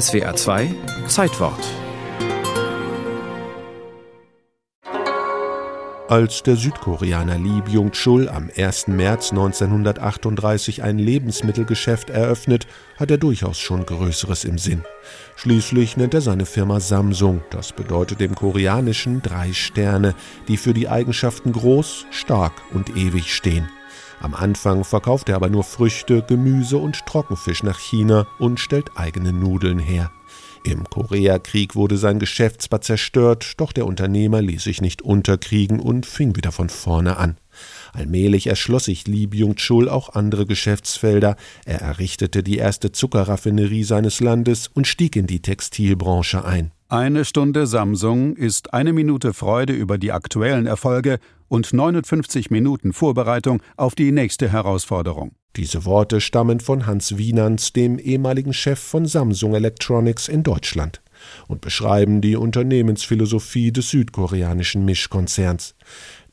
SWA 2 Zeitwort Als der Südkoreaner Lee Byung-chul am 1. März 1938 ein Lebensmittelgeschäft eröffnet, hat er durchaus schon Größeres im Sinn. Schließlich nennt er seine Firma Samsung. Das bedeutet dem Koreanischen drei Sterne, die für die Eigenschaften groß, stark und ewig stehen. Am Anfang verkauft er aber nur Früchte, Gemüse und Trockenfisch nach China und stellt eigene Nudeln her. Im Koreakrieg wurde sein Geschäft zerstört, doch der Unternehmer ließ sich nicht unterkriegen und fing wieder von vorne an. Allmählich erschloss sich Lee Byung-chul auch andere Geschäftsfelder. Er errichtete die erste Zuckerraffinerie seines Landes und stieg in die Textilbranche ein. Eine Stunde Samsung ist eine Minute Freude über die aktuellen Erfolge und 59 Minuten Vorbereitung auf die nächste Herausforderung. Diese Worte stammen von Hans Wienans, dem ehemaligen Chef von Samsung Electronics in Deutschland, und beschreiben die Unternehmensphilosophie des südkoreanischen Mischkonzerns.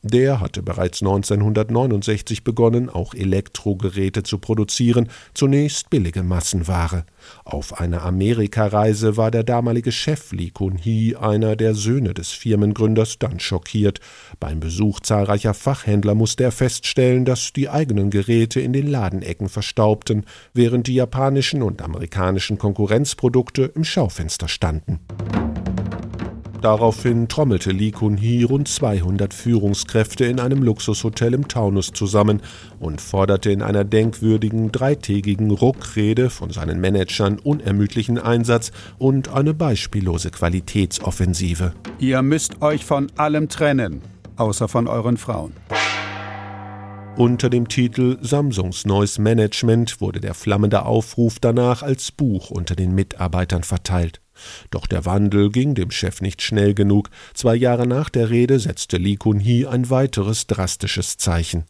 Der hatte bereits 1969 begonnen, auch Elektrogeräte zu produzieren, zunächst billige Massenware. Auf einer Amerikareise war der damalige Chef Lee Kun-hee, einer der Söhne des Firmengründers, dann schockiert. Beim Besuch zahlreicher Fachhändler musste er feststellen, dass die eigenen Geräte in den Ladenecken verstaubten, während die japanischen und amerikanischen Konkurrenzprodukte im Schaufenster standen. Daraufhin trommelte Lee Kun-hee rund 200 Führungskräfte in einem Luxushotel im Taunus zusammen und forderte in einer denkwürdigen dreitägigen Ruckrede von seinen Managern unermüdlichen Einsatz und eine beispiellose Qualitätsoffensive. Ihr müsst euch von allem trennen, außer von euren Frauen. Unter dem Titel Samsungs neues Management wurde der flammende Aufruf danach als Buch unter den Mitarbeitern verteilt. Doch der Wandel ging dem Chef nicht schnell genug. Zwei Jahre nach der Rede setzte Lee Kun-hee ein weiteres drastisches Zeichen.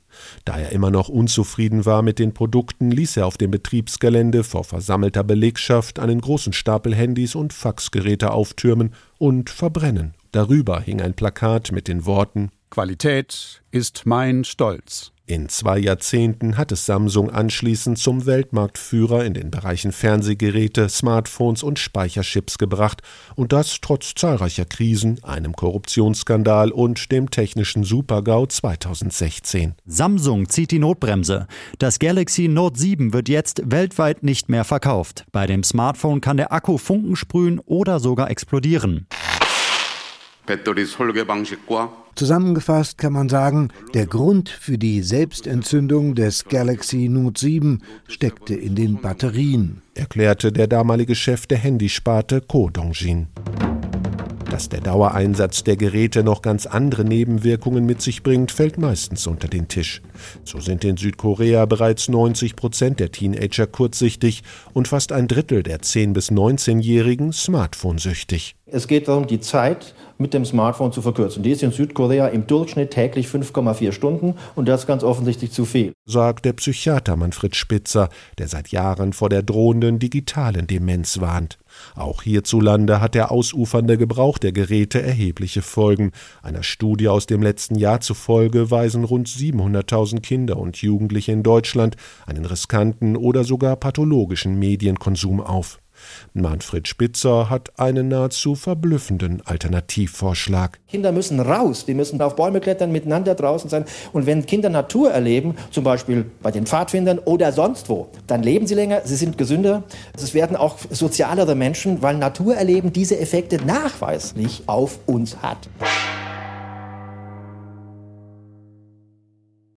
Da er immer noch unzufrieden war mit den Produkten, ließ er auf dem Betriebsgelände vor versammelter Belegschaft einen großen Stapel Handys und Faxgeräte auftürmen und verbrennen. Darüber hing ein Plakat mit den Worten Qualität ist mein Stolz. In zwei Jahrzehnten hat es Samsung anschließend zum Weltmarktführer in den Bereichen Fernsehgeräte, Smartphones und Speicherchips gebracht, und das trotz zahlreicher Krisen, einem Korruptionsskandal und dem technischen Supergau 2016. Samsung zieht die Notbremse. Das Galaxy Note 7 wird jetzt weltweit nicht mehr verkauft. Bei dem Smartphone kann der Akku Funken sprühen oder sogar explodieren. Zusammengefasst kann man sagen, der Grund für die Selbstentzündung des Galaxy Note 7 steckte in den Batterien, erklärte der damalige Chef der Handysparte Ko Dongjin. Dass der Dauereinsatz der Geräte noch ganz andere Nebenwirkungen mit sich bringt, fällt meistens unter den Tisch. So sind in Südkorea bereits 90 Prozent der Teenager kurzsichtig und fast ein Drittel der 10- bis 19-Jährigen smartphone-süchtig. Es geht darum, die Zeit mit dem Smartphone zu verkürzen. Die ist in Südkorea im Durchschnitt täglich 5,4 Stunden und das ist ganz offensichtlich zu viel. Sagt der Psychiater Manfred Spitzer, der seit Jahren vor der drohenden digitalen Demenz warnt. Auch hierzulande hat der ausufernde Gebrauch der Geräte erhebliche Folgen. Einer Studie aus dem letzten Jahr zufolge weisen rund 700.000 Kinder und Jugendliche in Deutschland einen riskanten oder sogar pathologischen Medienkonsum auf. Manfred Spitzer hat einen nahezu verblüffenden Alternativvorschlag. Kinder müssen raus, die müssen auf Bäume klettern, miteinander draußen sein. Und wenn Kinder Natur erleben, zum Beispiel bei den Pfadfindern oder sonst wo, dann leben sie länger, sie sind gesünder, es werden auch sozialere Menschen, weil Natur erleben diese Effekte nachweislich auf uns hat.